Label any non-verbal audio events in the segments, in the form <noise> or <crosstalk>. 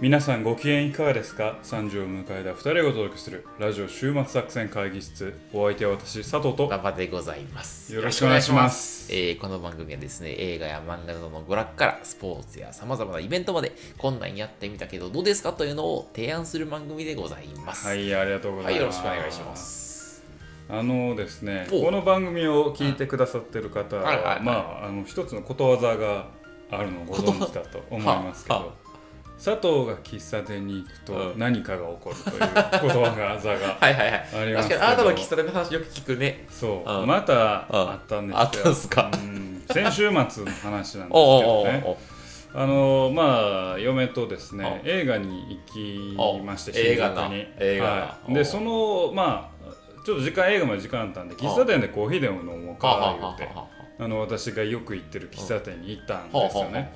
皆さんご機嫌いかがですか ?3 時を迎えた2人がお届けするラジオ週末作戦会議室お相手は私佐藤と馬場でございます。よろしくお願いしますえーこの番組はですね、映画や漫画などの娯楽からスポーツや様々なイベントまで、こんなんやってみたけどどうですかというのを提案する番組でございます。は。いありがとうござはいい、ます、よろしくお願いします。あのですねおこの番組を聞いてくださってる方は、はいはいはいまああの一つのことわざがあるのをご存知だと思いますけはど佐藤が喫茶店に行くとうん。何かが起こるということわざが <laughs> はいはいはい。あります確かにあなたの喫茶店の話よく聞くね。そう。うん。またあったんですよ。あったんすか？うん。先週末の話なんですけどね。<laughs> あのまあ嫁とですねう映画に行きましてお映画に。映画でそのまあちょっと時間映画まで時間あったんで喫茶店でコーヒーでも飲もうか言うてはあの私がよく行ってる喫茶店に行ったんはですよね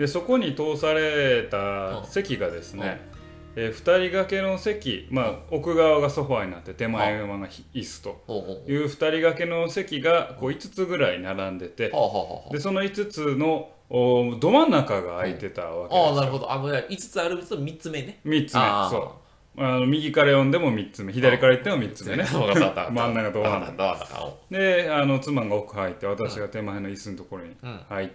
でそこに通された席がですねえー、2人掛けの席、まあ、奥側がソファーになって手前側が椅子という2人掛けの席がこう5つぐらい並んでてでその5つのおど真ん中が空いてたわけですよ。ああ、なるほど。あの、5つあるうちの3つ目ね。3つ目そう。あの右から読んでも3つ目。左から言っても3つ目ね。<laughs> 真ん中ど真ん中。であの妻が奥入って私が手前の椅子のところに入って、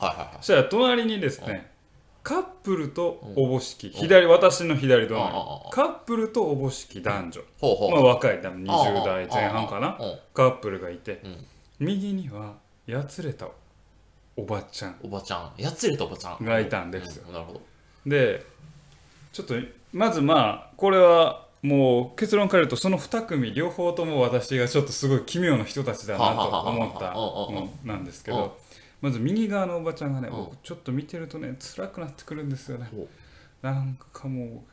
はいはいはい。そしたら隣にですねカップルとおぼしき左私の左隣。うんカップルとおぼしき男女。まあ若い多分20代前半かな。カップルがいてうん。右にはやつれたおばちゃん。おばちゃん。やつれたおばちゃん。がいたんですよ。うん。なるほど。でちょっとまずまあこれはもう結論から言うとその2組両方とも私がちょっとすごい奇妙な人たちだなと思ったのなんですけどまず右側のおばちゃんがねうん。僕ちょっと見てるとね辛くなってくるんですよね。なんかも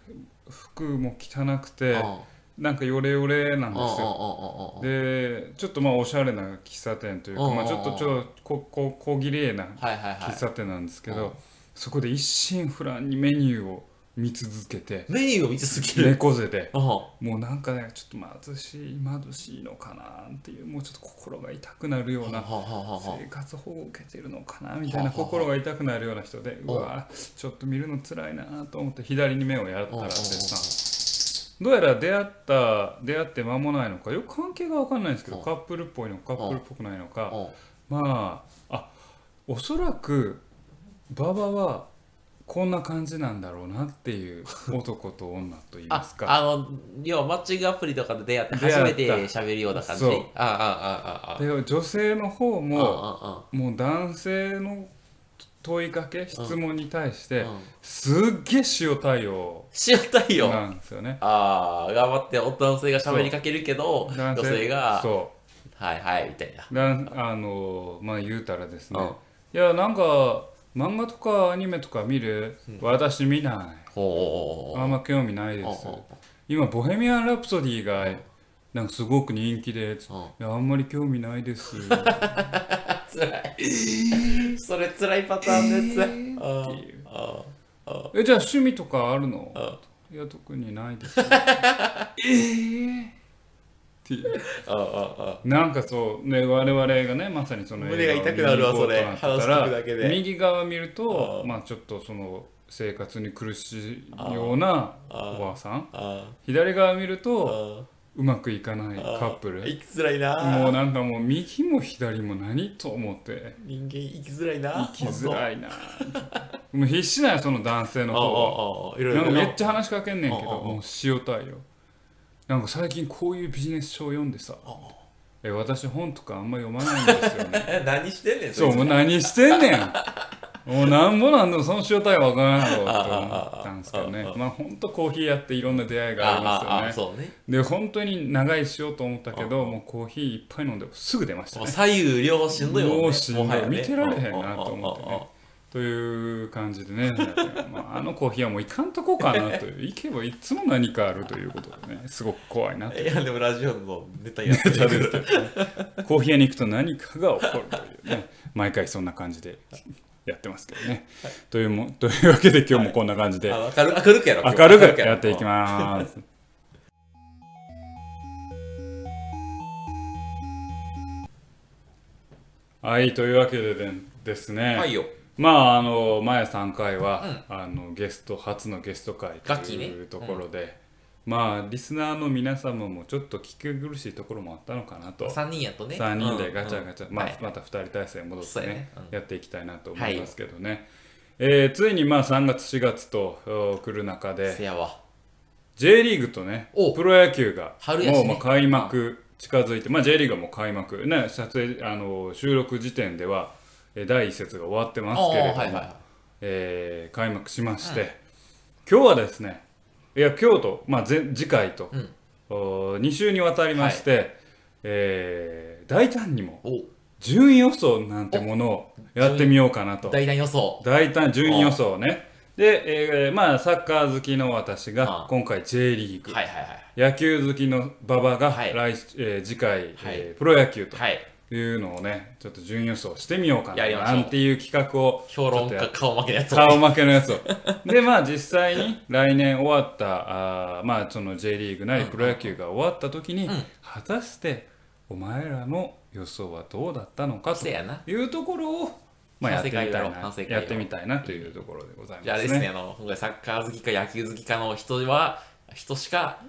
う服も汚くてあなんかヨレヨレなんですよ。でちょっとまあおしゃれな喫茶店というかまあちょっとちょっとここ小綺麗なはいはいはい。喫茶店なんですけうん。どそこで一心不乱にメニューを見続けて。メニューを見続ける。猫背で。もうなんかねちょっと貧しい貧しいのかなっていうもうちょっと心が痛くなるような生活保護を受けてるのかなみたいな心が痛くなるような人でうわちょっと見るの辛いなと思って左に目をやったらですなどうやら出会った出会って間もないのかよく関係が分かんないんですけどうんカップルっぽいのかカップルっぽくないのか。うんまああおそらく馬場はこんな感じなんだろうなっていう男と女といいまあすか。あの要はマッチングアプリとかで出会って初めて喋るような感じそう。あああああ。あで女性の方あももう男性の問いかけ質問に対してうん。すっげえ塩対応塩対応。なんですよね。ああ頑張って男性が喋りかけるけど女男性がそはいはいみたいな。うなんあのまあ言うたらですね。うん。いやなんか漫画とかアニメとか見る、私見ない。あんま興味ないです。うんうん今「ボヘミアン・ラプソディ」がなんかすごく人気で、あんまり興味ないです。<laughs> つらい。それつらいパターンのやつあっていう。じゃあ趣味とかあるの？あ。いや特にないです。<laughs> えーっていう。あああなんかそうね我々がねまさにその胸が痛くなるわそれ。話聞くだけで。右側見るとあまあちょっとその生活に苦しいようなあおばあさん。あ左側見るあとあうまくいかないカップル。生きづらいな。もうなんかもう右も左も何と思って。人間生きづらいな。生きづらいな。もう必死なんやその男性の方はなんかめっちゃ話しかけんねんけどもう塩対応なんか最近こういうビジネス書を読んでさえ私本とかあんま読まないんですよね。え <laughs> 何してんねんそうもう何してんねん。<laughs> もうなんぼなんでもその塩対応わからんやろとああ思ったんですけどね。まあほんとコーヒーやっていろんな出会いがありますよね。ね。で本当に長いしようと思ったけどもうコーヒーいっぱい飲んですぐ出ましたね。左右両しんどいもんね。もうしん見てられへんなと思ってねという感じでね、<laughs> まあ、あのコーヒーはもう行かんとこうかなという。行けばいつも何かあるということでね。すごく怖いなといやでもラジオのネタやってる。<laughs> けどね。コーヒー屋に行くと何かが起こるというね。毎回そんな感じでやってますけどね、というもというわけで今日もこんな感じであ明る明るくやろ明るくやっていきます。はいというわけででですね、はいよまああの前3回は、あのゲスト初のゲスト会というところで、まあリスナーの皆様もちょっと聞き苦しいところもあったのかなと。3人やとね。3人でガチャガチャ、まあまた2人体制戻ってねやっていきたいなと思いますけどね、えーついにまあ3月4月とお来る中でせやわ。J リーグとねお。プロ野球がもうまあ開幕近づいて、まあ、J リーグはもう開幕。ね撮影あの収録時点ではえー第一節が終わってますけれども、はいはいはい。えー開幕しまして、今日はですねいや今日と、まあ、前次回と、うん。2週にわたりまして、えー大胆にもお順位予想なんてものをやってみようかなと。大胆予想。大胆順位予想ね。で、えーまあサッカー好きの私が今回 J リーグ。はいはいはい野球好きの馬場がはい。来、えー次回、はい。えープロ野球と。はいいうのをねちょっと順位予想してみようかななんていう企画を評論家顔負けのやつを。顔負けのやつを。でまあ実際に来年終わったあーまあその J リーグなりプロ野球が終わった時に、果たしてお前らの予想はどうだったのかとせやな。いうところを、まあ、やってみたいなやってみたいなというところでございますね。じゃあですねあの今回サッカー好きか野球好きかの人は人しか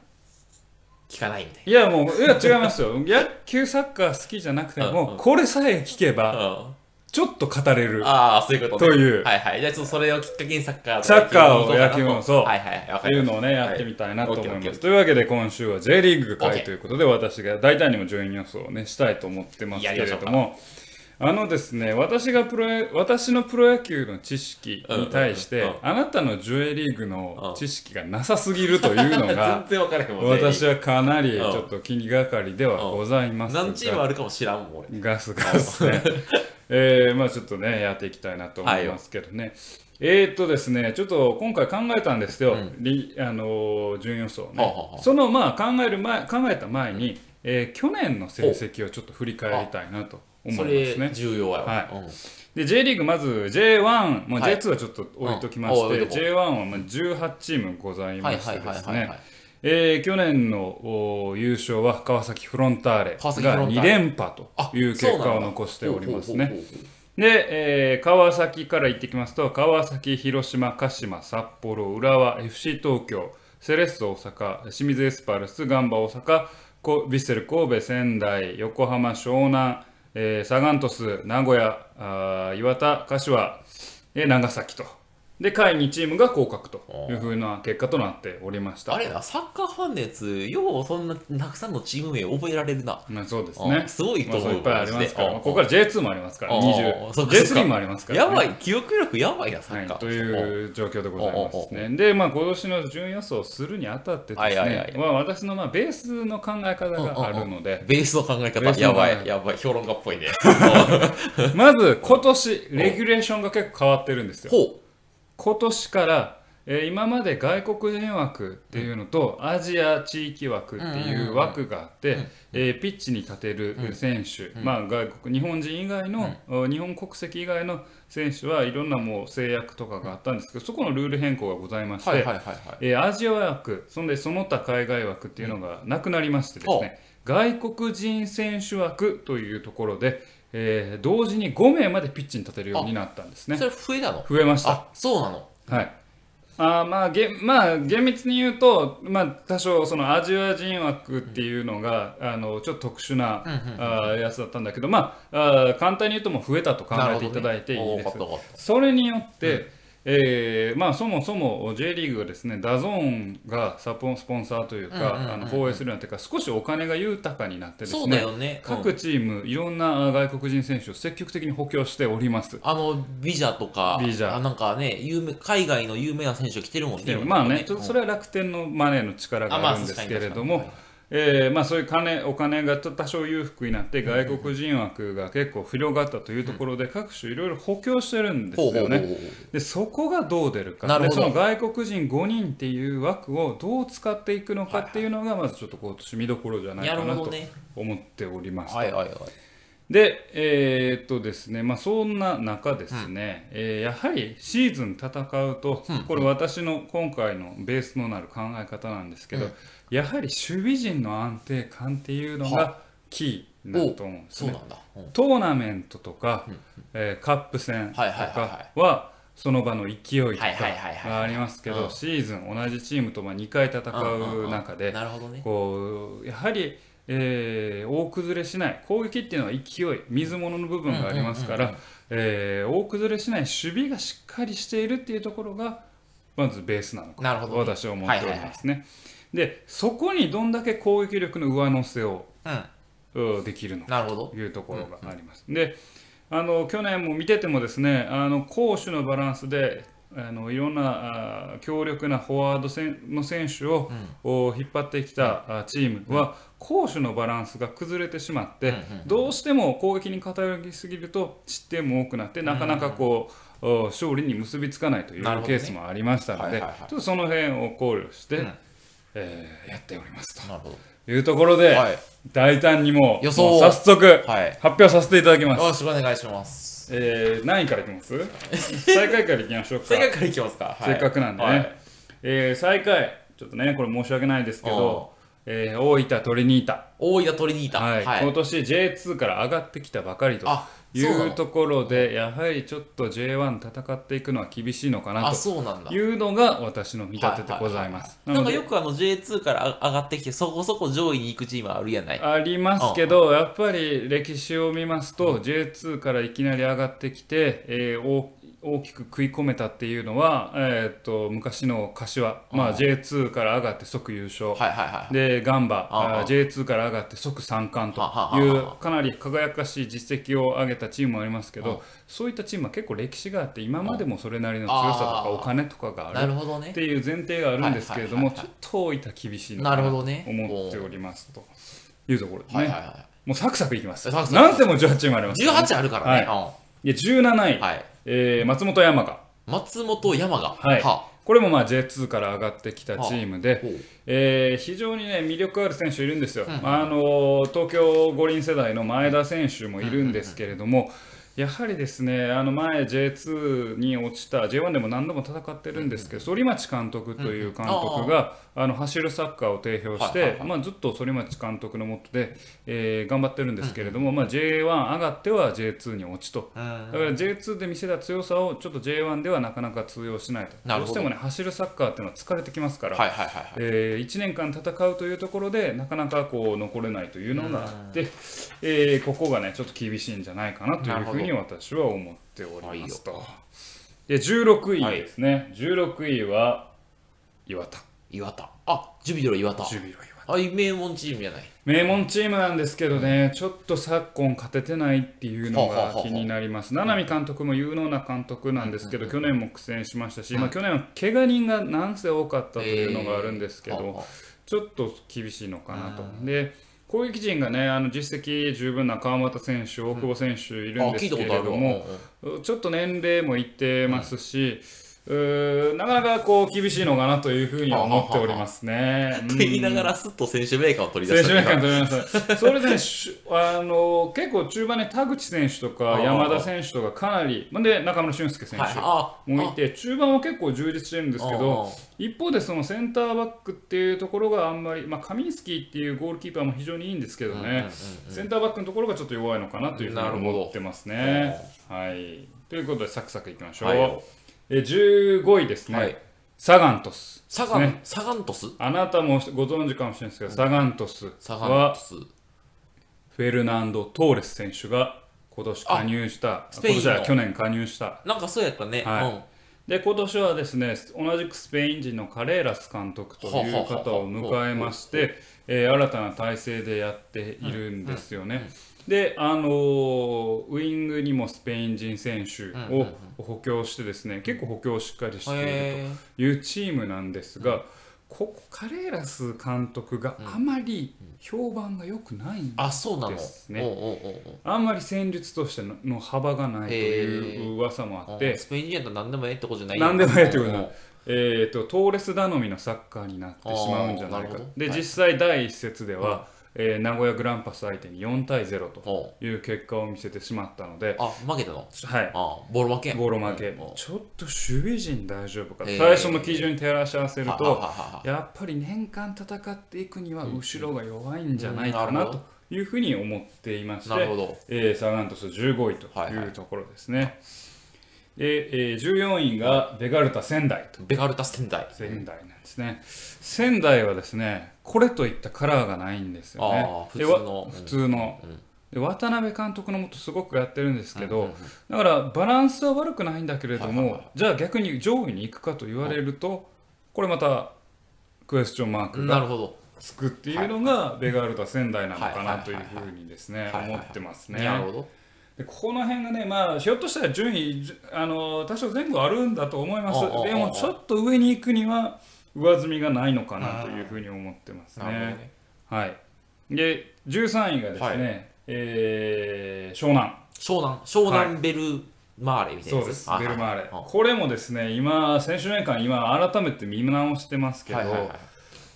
聞かないみたいいやもういや違いますよ。<laughs> 野球サッカー好きじゃなくても、うんうん。これさえ聞けばな、うん。ちょっと語れる。ああそういうことね。という。はいはい。じゃあちょっとそれをきっかけにサッカーとサッカーを野球もそう。はいはいはいわというかりましのをねやってみたいなと思いオッケーオッケー。ます。というわけで今週は J リーグ会 OK ということで私が大胆にも順位予想をねしたいと思ってますけれどもあのですね私がプロ野私のプロ野球の知識に対して、うん。うんうん。あなたの J リーグの知識がなさすぎるというのたが <laughs> 全然分からへんもんね。私はかなりちょっと気にがかりではございますが。何チームあるかも知らんもん俺。ガスガスね。<laughs> えー、まあちょっとね、やっていきたいなと思いますけどね。えーっとですね、ちょっと今回考えたんですよ、りあのー順予想ね。そのまあ考える前、考えた前に、えー去年の成績をちょっと振り返りたいなと思いそますれね。重要やわ。はい。うん。で J リーグまず J1、もうはい。J2 はちょっと置いときまして、うんおいとこ J1 はまあ18チームございましてですね。えー去年のお優勝は川崎フロンターレが川崎フロンターレ。2連覇とあいう結果を残しておりますね。で、えー川崎から行ってきますと川崎、広島、鹿島、札幌、浦和、FC 東京、セレッソ大阪、清水エスパルス、ガンバ大阪、こヴィッセル神戸、仙台、横浜、湘南、えーサガン鳥栖、名古屋、あ岩田、柏、えー長崎と。で、下位2チームが降格というふうな結果となっておりました。あれなサッカーファンのやつようそんなたくさんのチーム名覚えられるな。まあそうですうね。んすごいと思う。まあいっぱいありますから、ここから J2 もありますから、うん20。そっかそっか。J3 もありますから、ね。やばい。記憶力やばいなサはい、ッカー。という状況でございますね。で、まあ、今年の順位予想をするにあたってですね、はいはいはい。まあ、私のまあベースの考え方があるので、ベースの考え方。やばい。やばい。評論家っぽいね。<laughs> まず今年、レギュレーションが結構変わってるんですよ。ほ今年から、えー今まで外国人枠っていうのと、アジア地域枠っていう枠があって、えーピッチに立てる選手、まあ、外国日本人以外の、お日本国籍以外の選手はいろんなもう制約とかがあったんですけどそこのルール変更がございまして、アジア枠そんでその他海外枠っていうのがなくなりましてですね、外国人選手枠というところで、えー同時に5名までピッチに立てるようになったんですね。それ増えたの？増えました。あそうなの？はい。あーまあげまあ厳密に言うと、まあ、多少そのアジア人枠っていうのが、あのちょっと特殊な、あーやつだったんだけど、まあ、あー簡単に言うともう増えたと考えていただいていいです。ね。それによって、えーまあ、そもそも J リーグがですね DAZN がサポンスポンサーというか、放映するようになってから少しお金が豊かになってですそうだねよね。うん。各チームいろんな外国人選手を積極的に補強しております。あのビジャとかビジャあなんかね有名海外の有名な選手が来てるもんねまあね、それれは楽天のマネーの力があるんですけれども、えーまあ、そういう金お金が多少裕福になって外国人枠が結構広がったというところで各種いろいろ補強してるんですよね。でそこがどう出るか。でその外国人5人っていう枠をどう使っていくのかっていうのがまずちょっと今年見どころじゃないなかなと思っておりました。はいはいはい。で、えーっとですね、まあ、そんな中ですね、えーやはりシーズン戦うと、これ私の今回のベースのなる考え方なんですけど、やはり守備陣の安定感っていうのがキになると思うんですね。そうなんだ。うん。トーナメントとか、えーカップ戦とはいはいはいかはい。はその場の勢いとかはいはいはいはい。がありますけうんどシーズン同じチームとまあ2回戦う中で。こうやはり、えー大崩れしない攻撃っていうのは勢い水物の部分がありますかうんうんうんらえー大崩れしない守備がしっかりしているっていうところがまずベースなのかなるほどね。私は思っておりますね。でそこにどんだけ攻撃力の上乗せをうん。うんできるのかと。いうところがあります。であの去年も見ててもですねあの攻守のバランスであのいろんなあー強力なフォワード戦の選手を、お引っ張ってきたあチームは、攻守のバランスが崩れてしまって、どうしても攻撃に偏りすぎると失点も多くなってなかなかこう、お勝利に結びつかないというケースもありましたので、ちょっとその辺を考慮して、うんえーやっておりますなるほど。というところで、はい。大胆にも予想早速はい。発表させていただきます。よろしくお願いします。えー、何位からいきます？<laughs> 最下位からいきましょうか。正解からいきますか。はいせっかくなんでね。はいえー最下位、ちょっとね、これ申し訳ないですけど、えー、大分トリニータ。大分トリニータ。はいはい。今年 J2 から上がってきたばかりとあ、いそうところで、やはりちょっと J1 戦っていくのは厳しいのかなと。いうのが私の見立てでございます。なんかよくあの J2 から上がってきてそこそこ上位に行くチームあるやない。ありますけど、やっぱり歴史を見ますと、J2 からいきなり上がってきて、えー大大きく食い込めたっていうのは、えーっと昔の柏、まあ、J2 から上がって即優勝。でガンバあああ J2 から上がって即三冠というかなり輝かしい実績を上げたチームもありますけど、そういったチームは結構歴史があって今までもそれなりの強さとかお金とかがあなるっ。ていう前提があるんですけれども、ちょっと大分厳しいななとるほどね思っておりますというところですね。もうサクサクいきます。なんせも18チームありまい。す、18あるからね。いや17位。えー松本山雅。松本山が。はい。はこれもまあ J2 から上がってきたチームで、えー非常にね魅力ある選手いるんですよ、あの東京五輪世代の前田選手もいるんですけれども、やはりですねあの前 J2 に落ちた J1 でも何度も戦ってるんですけど、反町監督という監督が、あの走るサッカーを定評して、はいはいはい。まあ、ずっと反町監督のもとで、えー頑張ってるんですけれども、まあ、J1 上がっては J2 に落ちと。うん。だから J2 で見せた強さをちょっと J1 ではなかなか通用しないと。ど。どうしてもね走るサッカーっていうのは疲れてきますから、はいはいはいはい。え1年間戦うというところでなかなかこう残れないというのがあって、えーここがねちょっと厳しいんじゃないかなというふうに私は思っておりますと。で16位ですね、16位は岩田岩田。あ、ジュビロ岩田。ジュビロ岩田。あ、名門チームじゃない。名門チームなんですけどね、ちょっと昨今勝ててないっていうのが気になります。七海監督も有能な監督なんですけど、去年も苦戦しましたし、まあ、去年は怪我人がなんせ多かったというのがあるんですけど、ちょっと厳しいのかなと。で攻撃陣がね、あの実績十分な川又選手、大久保選手いるんあ、ですけれども、ちょっと年齢もいってますし、うーなかなかこう厳しいのかなというふうには思っておりますね。<laughs> と言いながらすっと選手名鑑を取り出選手した名鑑取りました。それでね、しあの結構中盤ね、田口選手とか山田選手とかかなり、まあで中村俊輔選はい。手あもいて、中盤は結構充実してるんですけど、一方でそのセンターバックっていうところがあんまり、まあ、カミンスキーっていうゴールキーパーも非常にいいんですけどね、センターバックのところがちょっと弱いのかなというふうに思ってますね。はい、ということで、サクサクいきましょう。はいえ15位ですね、はい。サガントス。サガンサガントス？あなたもご存知かもしれないですけど、サガントスは。フェルナンド・トーレス選手が今年加入した、スペインの。今年は去年加入した。なんかそうやったね。はい。うん。で、今年はですね、同じくスペイン人のカレーラス監督という方を迎えまして、えー新たな体制でやっているんですよね。で、あのーウイングにもスペイン人選手を補強してですね、結構補強をしっかりしているへというチームなんですが、ここカレーラス監督があまり評判が良くないん。ですね。おうおうおうおう。あんまり戦術としてのの幅がないという噂もあって、スペイン人やったら何でもええってことじゃない何でもええってことうんない。えー、とトーレス頼みのサッカーになってしまうんじゃないか。で、はい。実際第一節では、えー名古屋グランパス相手に4対0という結果を見せてしまったので、あ、負けたの？はい、あ、ボール負けボール負け。ちょっと守備陣大丈夫かへー。最初の基準に照らし合わせるとははははやっぱり年間戦っていくには後ろが弱いんじゃないかうん。なというふうに思っていまして、なるほど。えーサガン鳥栖15位とはいはい。いうところですね。で、えー14位がベガルタ仙台と。ベガルタ仙台。仙台なんですね。仙台はですね、これといったカラーがないんですよね。普で通の。わ普通の、うん。で渡辺監督のもとすごくやってるんですけど、うんうんうんだからバランスは悪くないんだけれども、はいはいはじゃあ逆に上位に行くかと言われると、これまたクエスチョンマークがなるほど。つくっていうのがベガルタ仙台なのかはいはないというふうにですねはいはいはい。思ってますね。なるほど。でこの辺がね、まあ、ひょっとしたら順位、あの多少前後あるんだと思います。でも、ちょっと上に行くには上積みがないのかなというふうに思ってますね。はい。で、13位がですね、はい。えー湘南。湘南。湘南ベルマーレみたいなそうです、はいベルマーレ。はこれもですね、今、選手年間、今、改めて見直してますけど、いはいはい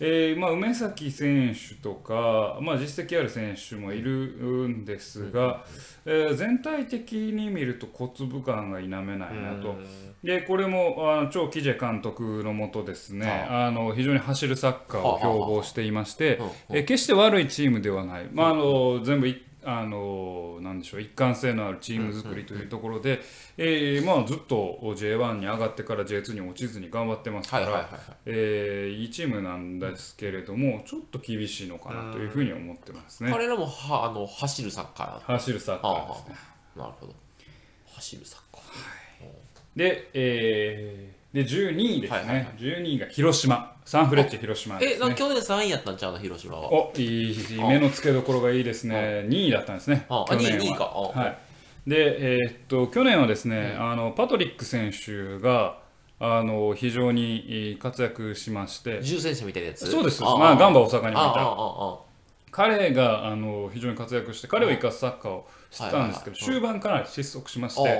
えーまあ、梅崎選手とか、まあ、実績ある選手もいるんですが、えー全体的に見ると小粒感が否めないなと。でこれもあの超キジェ監督のもとですねあ。の非常に走るサッカーを標榜していましてえー決して悪いチームではない、まあ、あの全部いあのなんでしょう一貫性のあるチーム作りというところで、えーまあ、ずっと J1 に上がってから J2 に落ちずに頑張ってますから、はいはいはい。はいえーいいチームなんですけれどもちょっと厳しいのかなというふうに思ってますね。彼らもはあの走るサッカ走るサッカーはあーですね。はあなるほど。走るサッカー。で、えーで12位ですね、はいはいはい。12位が広島。サンフレッチェ広島ですね。え去年3位やったんちゃうの広島は。おいい目の付けどころがいいですね、2位だったんですね、あ去年は。2位2位か。あはい、で、えーっと去年はですね、あのパトリック選手があの非常にえー活躍しまして、重戦車みたいなやつ？そうです、あまあ、ガンバ大阪にもいた。彼があの非常に活躍して彼を生かすサッカーをしてたんですけど、はいはい終盤かなり失速しましああて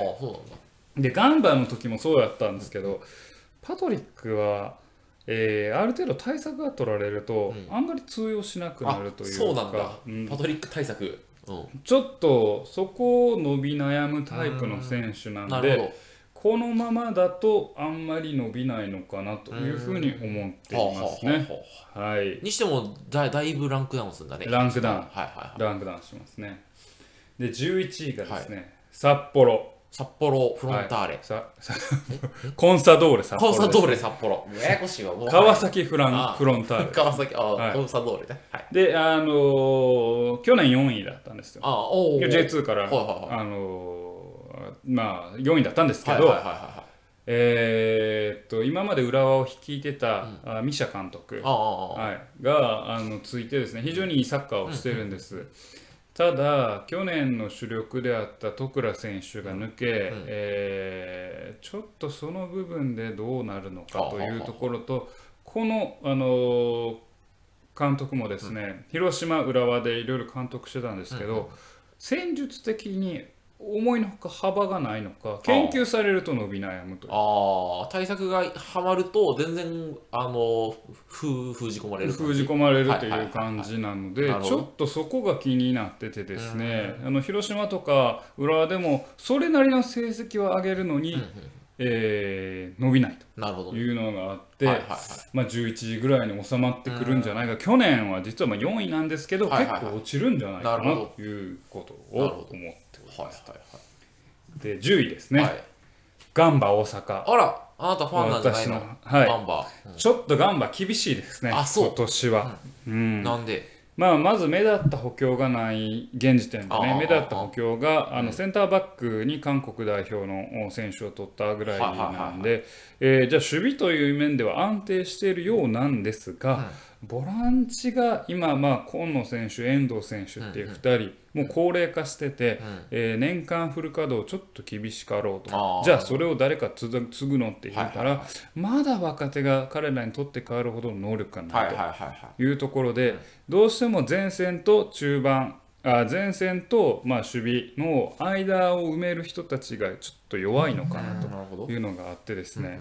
でガンバの時もそうやったんですけどパトリックは、えーある程度対策が取られると、あんまり通用しなくなるというかそうなんだ、うん。パトリック対策、うん、ちょっとそこを伸び悩むタイプの選手なんでこのままだとあんまり伸びないのかなというふうに思ってどいますね。はあはあはあはあ。はい、にしてもだだいぶランクダウンするんだね。ランクダウン。はいはいはい。ランクダウンしますね。で11位がですね、札幌札幌フロンターレ、ささコンサドーレ札幌コンサドーレ札幌。ややこしいわもう。川崎フランあフロンターレ。川崎あ、はい。コンサドーレね。はい。であのー去年4位だったんですよ。あおお J2 から、はいはいはい。あのーまあ4位だったんですけど、はいはいはいはえーっと今まで浦和を率いてた、あミシャ監督。いああああ。はい、があのついてですね非常にいいサッカーをしてるんです、ただ去年の主力であった徳倉選手が抜け、えーちょっとその部分でどうなるのかというところとこの、あの監督もですね、広島浦和でいろいろ監督してたんですけど、戦術的に思いのほか幅がないのか研究されると伸び悩むとああ対策がはまると全然あの封封じ込まれる封じ込まれるとはいう感じなのでちょっとそこが気になっててですねあの広島とか浦和でもそれなりの成績を上げるのに、えー伸びないなるほど。というのがあって、はいはいはい。まあ、11位ぐらいに収まってくるんじゃないか、去年は実はまあ4位なんですけど、はいはいはい。結構落ちるんじゃないかなということをなるほど。思ってはいます。はい。で10位ですね、はい、はい、ガンバ大阪。あらあなたファンなんじゃないの？はい。バンバ。ちょっとガンバ厳しいですね、あそう。今年は。うん。なんで？まあ、まず目立った補強がない現時点でね目立った補強があのセンターバックに韓国代表の選手を取ったぐらいなんでえーじゃあ守備という面では安定しているようなんですが、ボランチが今、まあ、今野選手遠藤選手っていう2人、もう高齢化してて、えー年間フル稼働ちょっと厳しかろうと。じゃあそれを誰か継ぐのって言ったら、はいはいまだ若手が彼らにとって変わるほどの能力がないと。はいうところで、どうしても前線と中盤あ前線とまあ守備の間を埋める人たちがちょっと弱いのかなというのがあってですね、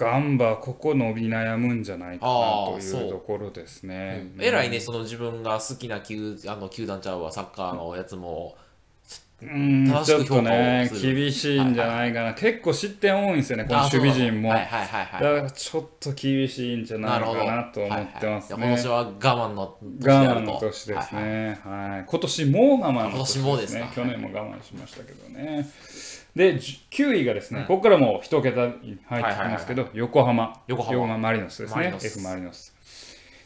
ガンバここ伸び悩むんじゃないかなといううところですね。偉いねその自分が好きな球あの球団ちゃうわサッカーのやつも。うんちょっとね厳しいんじゃないかな、結構失点多いんですよねこの守備陣も、だはいからちょっと厳しいんじゃなないかなと思ってますね、はいはい、今年は我慢の年で我慢の年ですはいはいね、はい。今年も我慢の年ですか去年も我慢しましたけどね。で、じ9位がですね、ここからもう一桁に入ってきますけど、横浜、横浜。マリノスですね。マ F・ マリノス。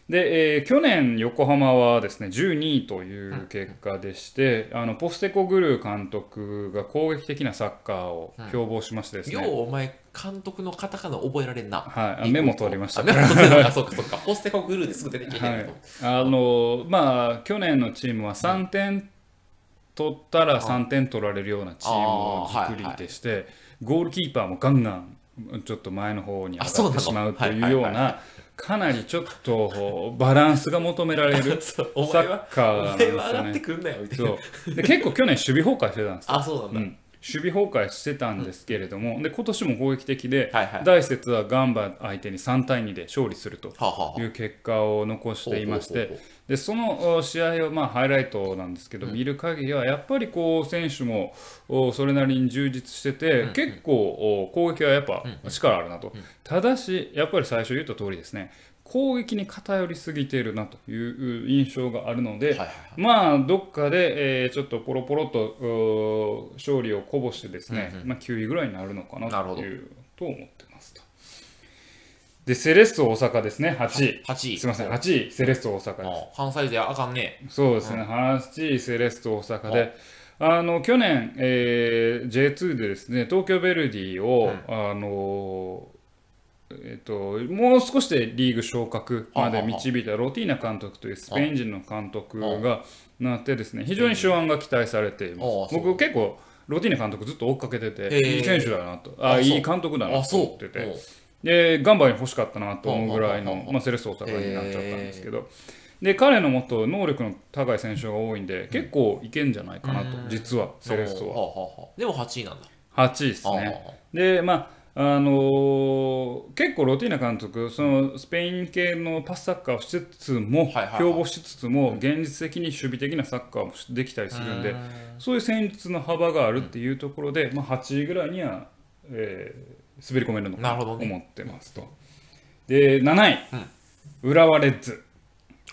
で、えー去年、横浜はですね12位という結果でして、あのポステコグルー監督が攻撃的なサッカーを標榜しましてですね、ようお前監督のカタカナ覚えられんな。はい。あメモ取りました。あメモ取ってた。そっかそっか。ポステコグルーですぐ出てきてはい。あのまあ去年のチームは3点取ったら3点取られるようなチーム作りでして、ゴールキーパーもガンガンちょっと前の方に上がってしまうというようなかなりちょっとバランスが求められる <laughs> サッカーなんですよね。結構去年守備崩壊してたんですよ。あそうなんだ、うん守備崩壊してたんですけれども、で今年も攻撃的で、はいはい。第一節はガンバ相手に3対2で勝利するという結果を残していまして、でそのお試合を、まあ、ハイライトなんですけど、見る限りはやっぱりこう選手もおそれなりに充実してて、結構お攻撃はやっぱ力あるなと、ただし、やっぱり最初言った通りですね、攻撃に偏りすぎているなという印象があるので、はいはいまあどっかで、えーちょっとポロポロとお勝利をこぼしてですね、まあ、9位ぐらいになるのかなというと思ってますと。で、セレッソ大阪ですね、8位。8位。すみません、8位、セレッソ大阪です。あ関西勢あかんね。そうですね、8位、セレッソ大阪で、あの去年、えー J2 でですね、東京ヴェルディを、あのえっともう少しでリーグ昇格まで導いたロティーナ監督というスペイン人の監督がなってですね非常に手腕が期待されています。僕結構ロティーナ監督ずっと追っかけてていい選手だなと。あいい監督だなとあそう。思ってて。でガンバに欲しかったなと思うぐらいのまあセレッソ大阪になっちゃったんですけど。で彼のもっと能力の高い選手が多いんで結構いけんじゃないかなと実はセレッソは。でも8位なんだ。8位ですね。でまああのー結構ロティーナ監督そのスペイン系のパスサッカーをしつつも、はいはいはい。標榜しつつも現実的に守備的なサッカーもできたりするんでそういう戦術の幅があるっていうところで、まあ、8位ぐらいには、えー滑り込めるのかなと思ってますと。で7位、浦和レッズ。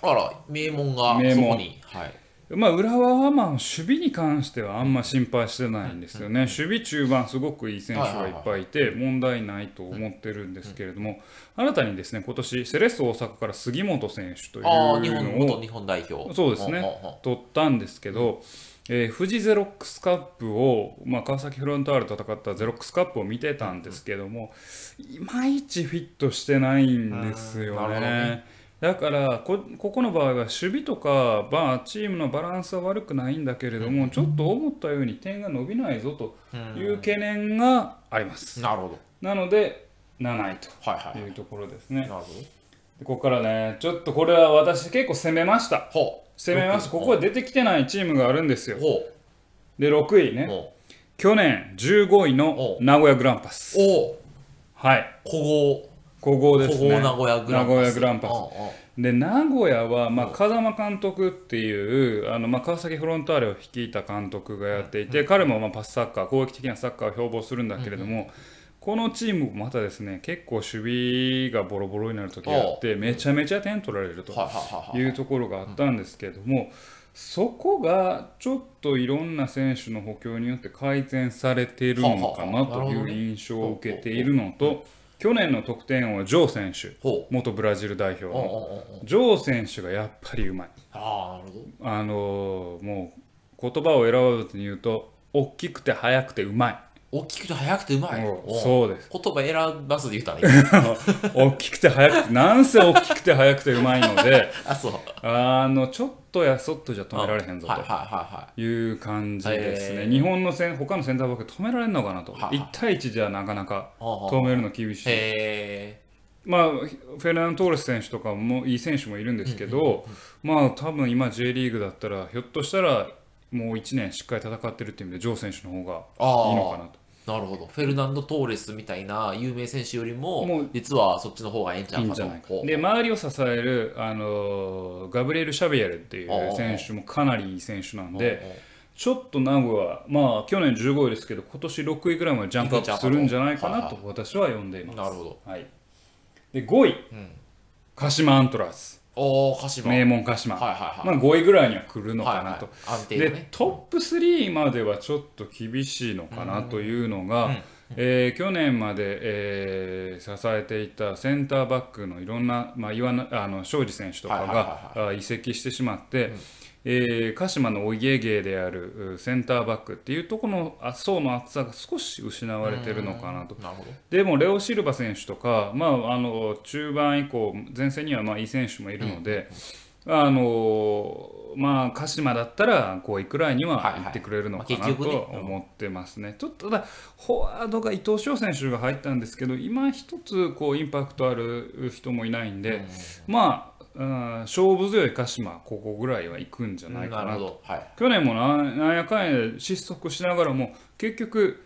あら名門が名門そこに。はいまあ、浦和はまあ守備に関してはあんま心配してないんですよね、守備中盤、すごくいい選手がいっぱいいて、問題ないと思ってるんですけれども、新たにですね今年セレッソ大阪から杉本選手というのを元日本代表。そうですね。取ったんですけど、えー富士ゼロックスカップを、まあ、川崎フロンターレと戦ったゼロックスカップを見てたんですけども、いまいちフィットしてないんですよね。だからこここの場合は守備とか、まあ、チームのバランスは悪くないんだけれども、ちょっと思ったように点が伸びないぞという懸念があります。なるほど。なので7位はいはいとい。うところですね。なるほど。でここからねちょっとこれは私結構攻めました。攻めました。ここは出てきてないチームがあるんですよ。ほで6位ね。去年15位の名古屋グランパス。はい。古豪古豪ですね。名古屋グランパス。で名古屋は、まあ、風間監督っていうあの、まあ、川崎フロンターレを率いた監督がやっていて、彼も、まあ、パスサッカー攻撃的なサッカーを標榜するんだけれども、このチームもまたですね結構守備がボロボロになる時があってめちゃめちゃ点取られるとはいうところがあったんですけれども、そこがちょっといろんな選手の補強によって改善されているのかなという印象を受けているのと去年の得点王ジョー選手元ブラジル代表の。ジョー選手がやっぱりうまい。あのーもう言葉を選ばずに言うと大きくて速くてうまい大きくて速くてうまい。そうです。言葉選ばずで言ったね。<laughs> 大きくて速くてなんせ大きくて速くてうまいので <laughs> あそう。あのちょっとやそっとじゃ止められへんぞとはいはいはいはい。いう感じですね、日本のせん他のセンターバック止められるのかなと、はは1対1じゃなかなか止めるの厳しい、へまあ、フェルナンド・トーレス選手とかもいい選手もいるんですけど、まあ多分今 J リーグだったらひょっとしたらもう1年しっかり戦ってるっていう意味でジョー選手の方があいいのかなと。なるほど。フェルナンド・トーレスみたいな有名選手よりももう実はそっちの方がいいんじゃないかと。で周りを支える、あのーガブリエル・シャビエルっていう選手もかなりいい選手なんでちょっと名古屋、まあ去年15位ですけど、今年6位ぐらいまでジャンプアップするんじゃないかなと私は読んでいます。なるほど。はい、で5位、鹿島アントラーズ、おー、鹿島。はい名門鹿島、はいはい。まあ、5位ぐらいには来るのはいはいかなと。安定のでね。トップ3まではちょっと厳しいのかなというのが、えー去年まで、えー支えていたセンターバックのいろんな、まあ、岩なあの庄司選手とかはいはいがあ移籍してしまって、えー鹿島のお家芸であるうセンターバックっていうところのあ層の厚さが少し失われてるのかなと。でもレオ・シルバ選手とか、まあ、あの中盤以降、前線にはまあいい選手もいるので、あのまあ、鹿島だったら5位くらいには行ってくれるのかなと思ってますね。ちょっとただ、フォワードが伊藤翔選手が入ったんですけど、今一つこうインパクトある人もいないんで、まあ、うん勝負強い鹿島、ここぐらいは行くんじゃないかなと。はい。去年もなんやかんやで失速しながらも結局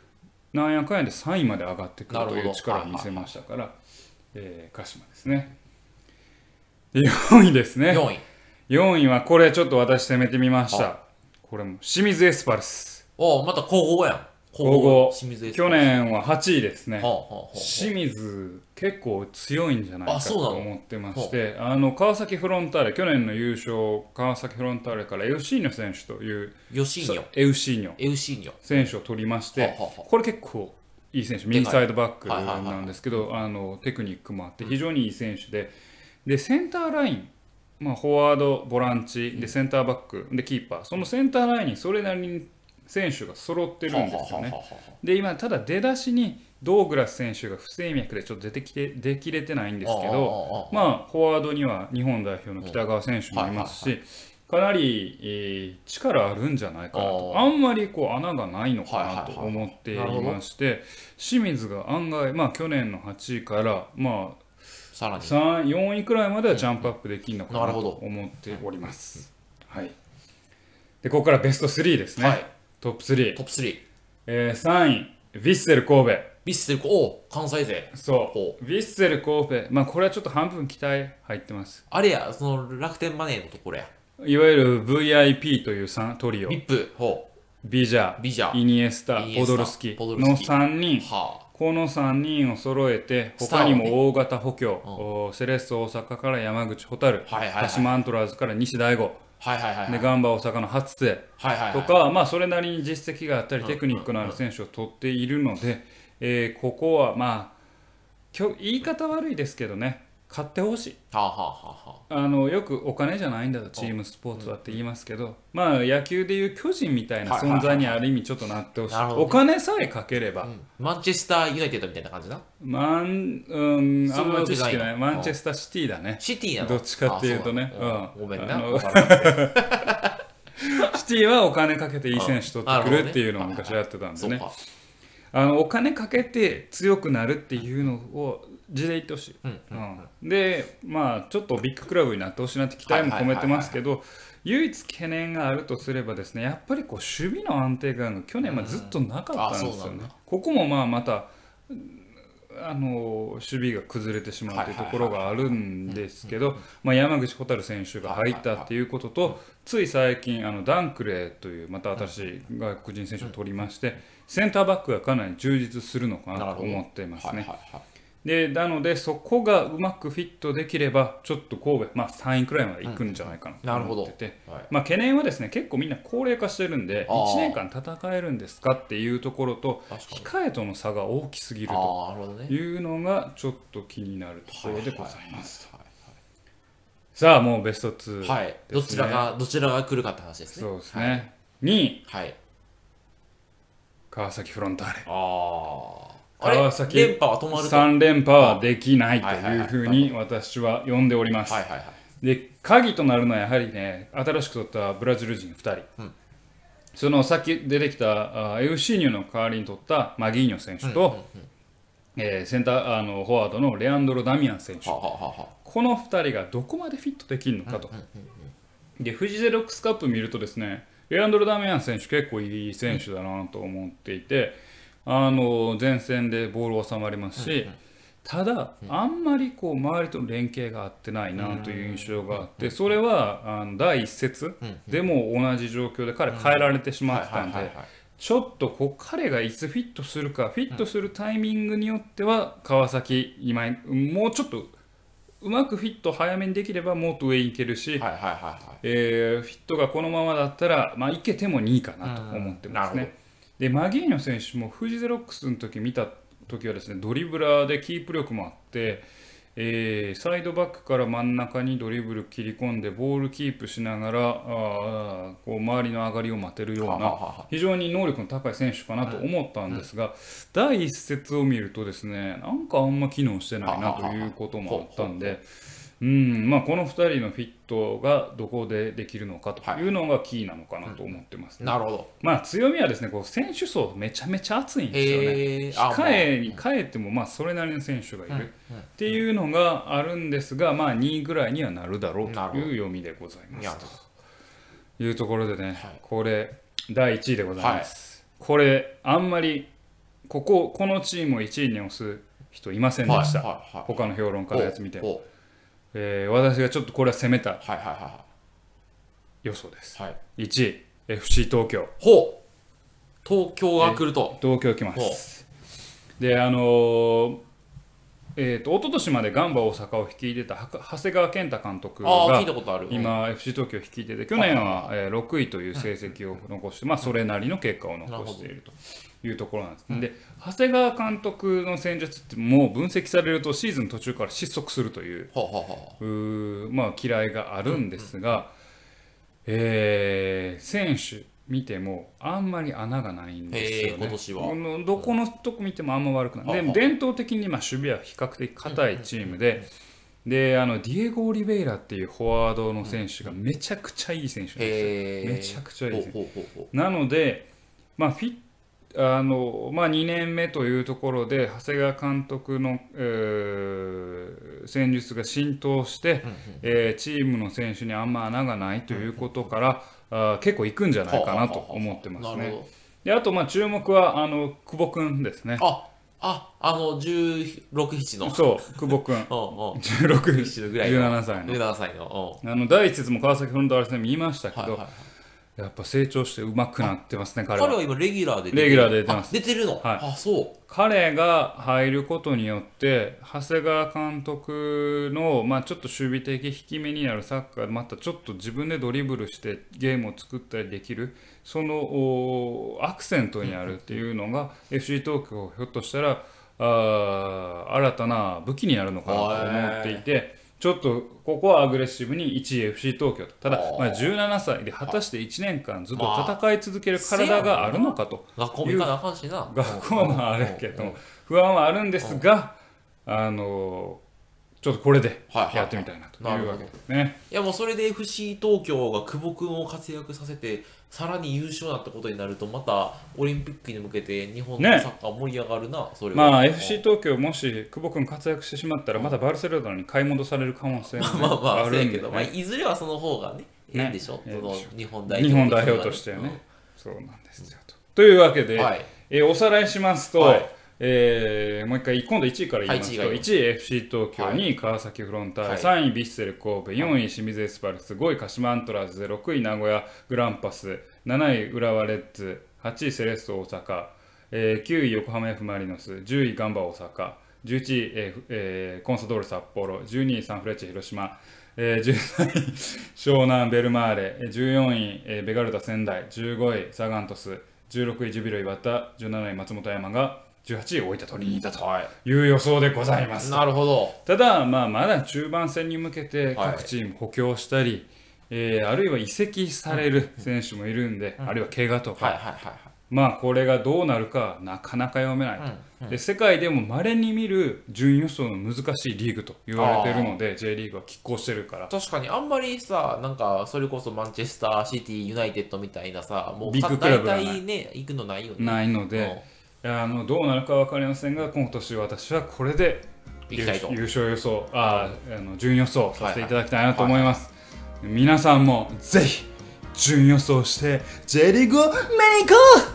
なんやかんやで3位まで上がってくるという力を見せましたから、えー鹿島ですね4位ですね4位。4位はこれちょっと私攻めてみましたはこれも清水エスパルスおー、また高校やん。高校清水去年は8位ですね。はあ、はあはあはあ。清水結構強いんじゃないかと思ってまして。あの？川崎フロンターレ。去年の優勝川崎フロンターレからエウシーニョ選手という。ヨシーニョ。エウシーニョ。エウシーニョ。選手を取りまして、これ結構いい選手、右サイドバックなんですけど、あのテクニックもあって、非常にいい選手で、でセンターライン、まあ、フォワード、ボランチ、でセンターバック、でキーパー、そのセンターラインにそれなりに選手が揃ってるんですよね。で、今、ただ出だしにドーグラス選手が不整脈でちょっと出てきて、出きれてないんですけど、まあ、フォワードには日本代表の北川選手もいますし、かなり、えー力あるんじゃないかなと、ああ。んまりこう穴がないのかなと思っていまして、清水が案外、まあ、去年の8位から、まあ、さらに。3 4位くらいまではジャンプアップできるのかなと思っております。はい、でここからベスト3ですね、はいトップ3、トップ3。えー3位、ヴィッセル神戸。ビッセル、おー、関西勢。そほう、ヴィッセル神戸、まあ、これはちょっと半分期待入ってます。あれや、その楽天マネーのところや。いわゆる VIP という三トリオ。ビ、ップ、ほビジャう、ビジャー、イニエスタイニエスタポドルスキポドルスキの3人。はこの3人を揃えてスターをね。他にも大型補強、おセレッソ大阪から山口蛍、はいはいはい。鹿島アントラーズから西大吾、あ、はいはいはいはい。でガンバ大阪の初瀬。とか、まあ、それなりに実績があったりテクニックのある選手を取っているので、えーここはまあきょ言い方悪いですけどね勝ってほしい。はあ、はあのよくお金じゃないんだとチームスポーツはって言いますけど、まあ野球でいう巨人みたいな存在にある意味ちょっとなってほしい。なるほど。ねお金さえかければ、あ、うん。マンチェスターユナイテッドみたいな感じな？マンうんあんまり知識ない。マンチェスターシティだね。シティなのどっちかっていうとね。う。ん。ごめんな。シティはお金かけていい選手取ってくなるっていうのを昔やってたんでね。そうか。あのお金かけて強くなるっていうのを字で言ってほしい、うんうんでまあちょっとビッグクラブになってほしいなって期待も込めてますけど唯一懸念があるとすればですねやっぱりこう守備の安定感が去年はずっとなかったんですよね。ここもまあまたあの守備が崩れてしまうというところがあるんですけどまあ山口蛍選手が入ったっていうこととつい最近あのダンクレーというまた新しい外国人選手を取りましてセンターバックがかなり充実するのかなと思っていますね。はいはいはい。でなのでそこがうまくフィットできればちょっと神戸、まあ、3位くらいまで行くんじゃないかなと思ってて、はいまあ、懸念はですね結構みんな高齢化してるんであー1年間戦えるんですかっていうところと。控えとの差が大きすぎると。いうのがちょっと気になるところでございます。はいさあもうベスト2、はい。はい。どちらが、どちらが来るかって話ですね。そうですね、2位はい。川崎フロンターレああ。あれ？川崎連覇は止まると？はい3連覇はできないとはいはいはい。いうふうに私は呼んでおります。はいはい。で鍵となるのはやはりね新しく取ったブラジル人2人、うん。そのさっき出てきたあエウシーニョの代わりに取ったマギーニョ選手と、えーセンターあのフォワードのレアンドロ・ダミアン選手。はあはあはあはこの2人がどこまでフィットできるのかと、でフジゼロックスカップ見るとですねレアンドロ・ダミアン選手結構いい選手だなと思っていて、あの前線でボール収まりますし、ただ、あんまりこう周りとの連携が合ってないなという印象があって、それはあの第一節でも同じ状況で彼変えられてしまってたんでちょっとこう彼がいつフィットするかフィットするタイミングによっては川崎今もうちょっとうまくフィット早めにできればもっと上に行けるし、はいはいはいはい。えーフィットがこのままだったら、まあ、いけても2位かなと思ってますね。でマギーニョ選手もフジゼロックスの時見た時はですねドリブラーでキープ力もあって、えーサイドバックから真ん中にドリブル切り込んでボールキープしながらあーこう周りの上がりを待てるような非常に能力の高い選手かなと思ったんですが、第一節を見るとですねなんかあんま機能してないなということもあったんで。うん。まあ、この2人のフィットがどこでできるのかとい。うのがキーなのかなと思ってます、ね。なるほど。まあ、強みはですねこう選手層めちゃめちゃ厚いんですよね。控えに変えてもまあそれなりの選手がいるっていうのがあるんですが、まあ、2位ぐらいにはなるだろうという読みでございます。というところでね、はい。これ第1位でございます、これあんまりこここのチームを1位に押す人いませんでした、はい。はいはい他の評論家のやつ見ても、ほえー私がちょっとこれは攻めたうはいはいは予想です。い。はい1位 FC 東京。ほう。東京が来ると。東京来ます。であのーえー、と一昨年までガンバ大阪を率いてたは長谷川健太監督が今 FC 東京を率いてて去年は、えー6位という成績を残して、まあ、それなりの結果を残しているとい。うところなんです、で長谷川監督の戦術ってもう分析されるとシーズン途中から失速するというまあ、嫌いがあるんですが、えー選手見てもあんまり穴がないんですよへー今ね。年は。どこのとこ見てもあんま悪くない。でああ伝統的にまあ守備は比較的硬いチームで、であのディエゴ・オリベイラっていうフォワードの選手がめちゃくちゃいい選手なんですよ。めちゃくちゃいい選手。なので、まあフィあのまあ、2年目というところで長谷川監督の、えー戦術が浸透して、えーチームの選手にあんま穴がないということから、あー結構いくんじゃうないかなと思ってますね。であとまあ注目はあの久保君ですね。どあああの16、7の。そう久保君 <laughs> うんうん。16 17ぐらいの。17歳の。17歳の。あの第一節も川崎フロンターレ戦見ましたけど、うんはいはいやっぱ成長して上手くなってますね彼は。彼は今レギュラーでレギュラーで出てますあ出てるの、はいあそう彼が入ることによって長谷川監督の、まあ、ちょっと守備的引き目になるサッカーまたちょっと自分でドリブルしてゲームを作ったりできるそのおアクセントになるっていうのが FC 東京ひょっとしたらあー新たな武器になるのかなと思っていて。ちょっとここはアグレッシブに 1FC 東京と。ただまあ17歳で果たして1年間ずっと戦い続ける体があるのかと学校も行かな。あかんしな。学校のあれやけど不安はあるんですがあのちょっとこれでやってみたいなというわけですね。いやもうそれで FC 東京が久保君を活躍させてさらに優勝なったことになるとまたオリンピックに向けて日本のね。サッカー盛り上がるな、それは。まあ FC 東京もし久保君活躍してしまったらまたバルセロナに買い戻される可能性もね、<laughs> まあまああるけど、まあ、ねいずれはその方がねええんでしょ、日本代表日本代表としてはね、そうなんですよと。というわけで、はい。えーおさらいしますと、はいえーもう一回今度1位から言いますと、はい1位 FC 東京、2位川崎フロンターレ、はい。3位ヴィッセル神戸、4位清水エスパルス、5位鹿島アントラーズ、6位名古屋グランパス、7位浦和レッズ、8位セレッソ大阪、えー9位横浜 F・ マリノス、10位ガンバ大阪、11位、えーふえーコンサドール札幌、12位サンフレッチェ広島、えー13位湘南ベルマーレ、えー14位、えーベガルタ仙台、15位サガントス、16位ジュビロ磐田、17位松本山が、18位大分トリニータとはい。う予想でございます。なるほど。ただ、まあ、まだ中盤戦に向けてはい。各チーム補強したり、えーあるいは移籍される選手もいるんで、あるいは怪我とか、はいはいはいはい。まあこれがどうなるかなかなか読めない。と、で世界でも稀に見る順位予想の難しいリーグと言われているので J リーグは拮抗してるから。確かにあんまりさなんかそれこそマンチェスターシティユナイテッドみたいなさもうビッグクラブがない。大体ね行くのないよね。ないので、あのどうなるか分かりませんが今年私はこれで優勝予想ああの順予想させていただきたいなと思います、皆さんもぜひ順予想して J リーグを見に行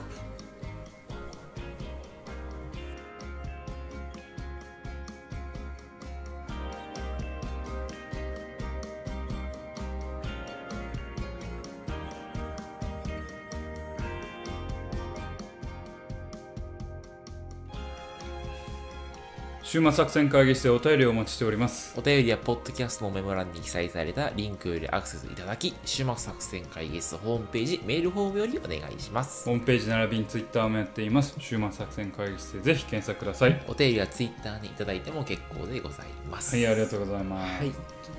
週末作戦会議室でお便りをお待ちしております。お便りはポッドキャストのメモ欄に記載されたリンクよりアクセスいただき、週末作戦会議室ホームページ、メールフォームよりお願いします。ホームページ並びにツイッターもやっています。週末作戦会議室でぜひ検索ください。お便りはツイッターにいただいても結構でございます。はいありがとうございます、はい。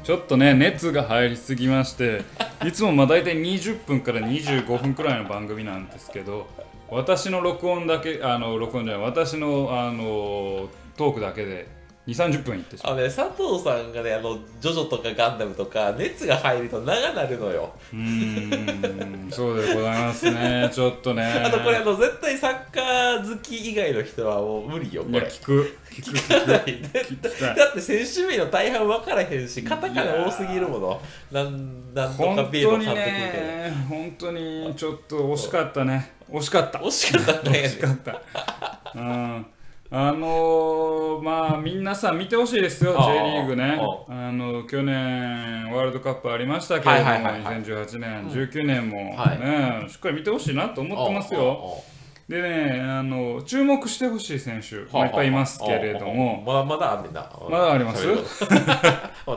ちょっとね熱が入りすぎましていつもまあ大体20分から25分くらいの番組なんですけど私の録音だけあの録音じゃない私のあのトークだけで2 3 0分いってしまう。あのね、佐藤さんがね、あの、ジョジョとかガンダムとか、熱が入ると長なるのよ。うーんそうでございますね。<laughs> ちょっとね。あとこれ、あの、絶対サッカー好き以外の人はもう無理よ、こいやれ。聞く聞く。聞かない。聞きたい。だって選手名の大半分からへんし、カタカナ多すぎるもの。なんなんとか本ビール当に監督みたいな。ね本当にちょっと惜しかったね。惜しかった。惜しかったね。惜しかった。うんあのー、まあ皆さん見てほしいですよ J リーグね。ああの去年ワールドカップありましたけれども、はいはいはいはい。2018年、19年もね、はしっかり見てほしいなと思ってますよ。でねあの注目してほしい選手、まあ、いっぱいいますけれども。まだまだあんねんな。まだあります？<laughs> <laughs>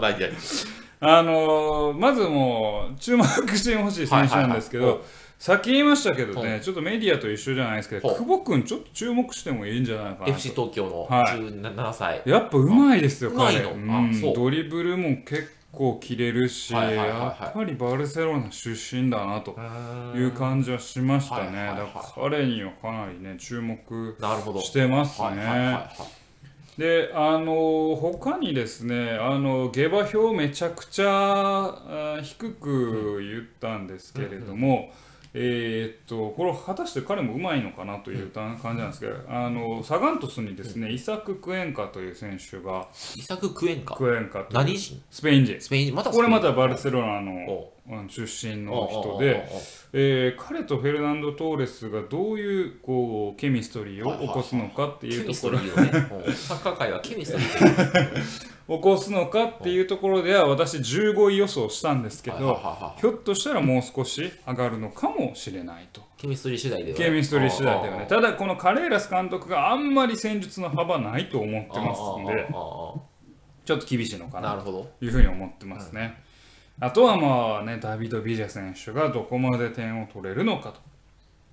あのーまずもう注目してほしい選手なんですけど、はいはいはいさっき言いましたけどね、うちょっとメディアと一緒じゃないですけど、久保君ちょっと注目してもいいんじゃないかなと FC 東京のはい17歳。やっぱうまいですよ、彼。のドリブルも結構切れるし、はいはいはいはいやっぱりバルセロナ出身だなという感じはしましたね。はいはいはいだから彼にはかなりね、注目。してますね。はいはいはいはい。であの他にですねあの下馬評めちゃくちゃあ低く言ったんですけれども、えーっとこれ果たして彼もうまいのかなという感じなんですけど、あのサガントスにですね、イサク・クエンカという選手がイサク・クエンカ？クエンカ何人？スペイン人。スペイン人。またこれまたバルロセロナの出身の人で、えー彼とフェルナンド・トーレスがどういうこうケミストリーを起こすのかっていうところ。リーをね。う <laughs> んサッカー界はケミストリー。起こすのかっていうところでは私15位予想したんですけどひょっとしたらもう少し上がるのかもしれないと。ケミストリー次第ではね。ケミストリー次第ではね。あただこのカレーラス監督があんまり戦術の幅ないと思ってますんでちょっと厳しいのかな。というふうに思ってますねあとはまあねダビド・ビジャ選手がどこまで点を取れるのか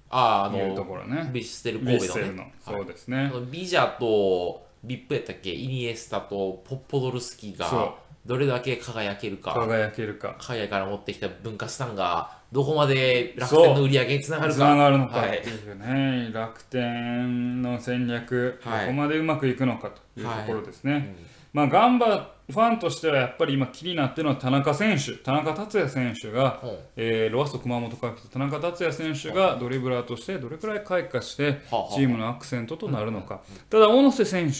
ああ、あというとの、ころね。ビステルビ神戸のね。そうですね。そのビジャとビップやったっけ？イニエスタとポッポドルスキそう。がどれだけ輝けるか。輝けるか。海外から持ってきた文化資産がどこまで楽天の売り上げにつながるつかながるのか。はい。っていうね、楽天の戦略、はいどこまでうまくいくのかというところですね。うんまあ、ガンバファンとしてはやっぱり今気になってるのは田中選手、田中達也選手が、うんえーロアッソ熊本から来た田中達也選手がドリブラーとしてどれくらい開花してチームのアクセントとなるのか、ただ、小野瀬選手、え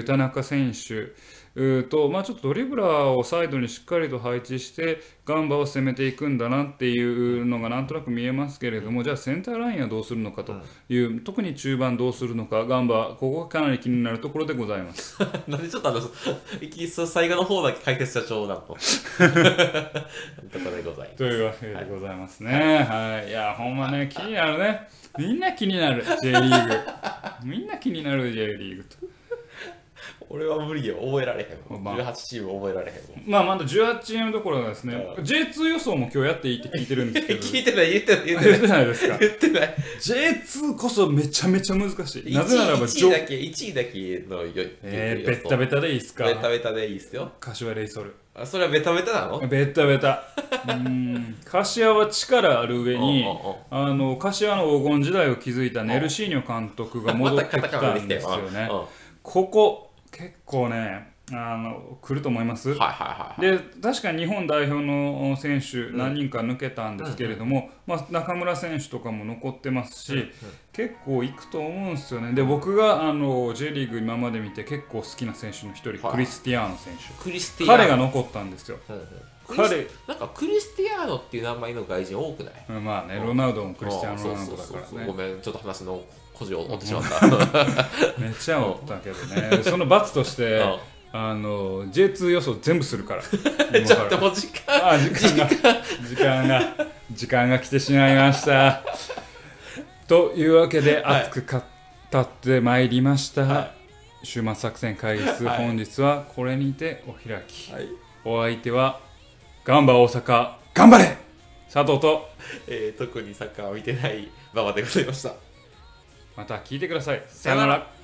ー田中選手、うーとまあ、ちょっとドリブラーをサイドにしっかりと配置してガンバを攻めていくんだなっていうのがなんとなく見えますけれども、じゃあセンターラインはどうするのかという、特に中盤どうするのかガンバここがかなり気になるところでございます。<laughs> なんでちょっとあの、いき最後の方だけ解説社長なのと。<laughs> とかでございます。というわけでございますね。はい、い、やほんまね気になるね。みんな気になる J リーグ。みんな気になる J リーグと。俺は無理よ、覚えられへん。まあ18チーム覚えられへん。まあまだ18チームどころがですね、う J2 予想も今日やっていいって聞いてるんですけど。<laughs> 聞いてない、言ってない、言ってない。てないですか？言ってない。J2 こそめちゃめちゃ難しい。なぜならば、1位だけ、1位だけのよ、えー、ベッタベタでいいっすか？ベタベタでいいっすよ。柏レイソル。あ、それはベタベタなの？ベッタベタ。うーん。柏は力ある上に <laughs> あの、柏の黄金時代を築いたネルシーニョ監督が戻ってきたんですよね。ここ、結構ね、あの、来ると思います。はいはいはい。で確かに日本代表の選手何人か抜けたんですけれども、まあ、中村選手とかも残ってますし、結構いくと思うんですよね。で僕があの J リーグ今まで見て結構好きな選手の一人、はい。クリスティアーノ選手。クリスティアーノ。彼が残ったんですよ、うんうん。彼クリスなんかクリスティアーノっていう名前の外人多くない？うんまあねロナウドもクリスティアーノ・ロナウドだからね。ごめん、ちょっと話の腰を折ってしまった。<laughs> めっちゃ折ったけどね。その罰として、うん。あの J2 予想全部するから。<laughs> ちょっともう時間。あ時間が。時間が。時間が。来てしまいました。というわけで熱く語ってまいりました、はい、週末作戦会議室、本日はこれにてお開き、はい、お相手はガンバ大阪。頑張れ!佐藤と、えー、特にサッカーを見てない馬場でございました。また聞いてください。さよなら。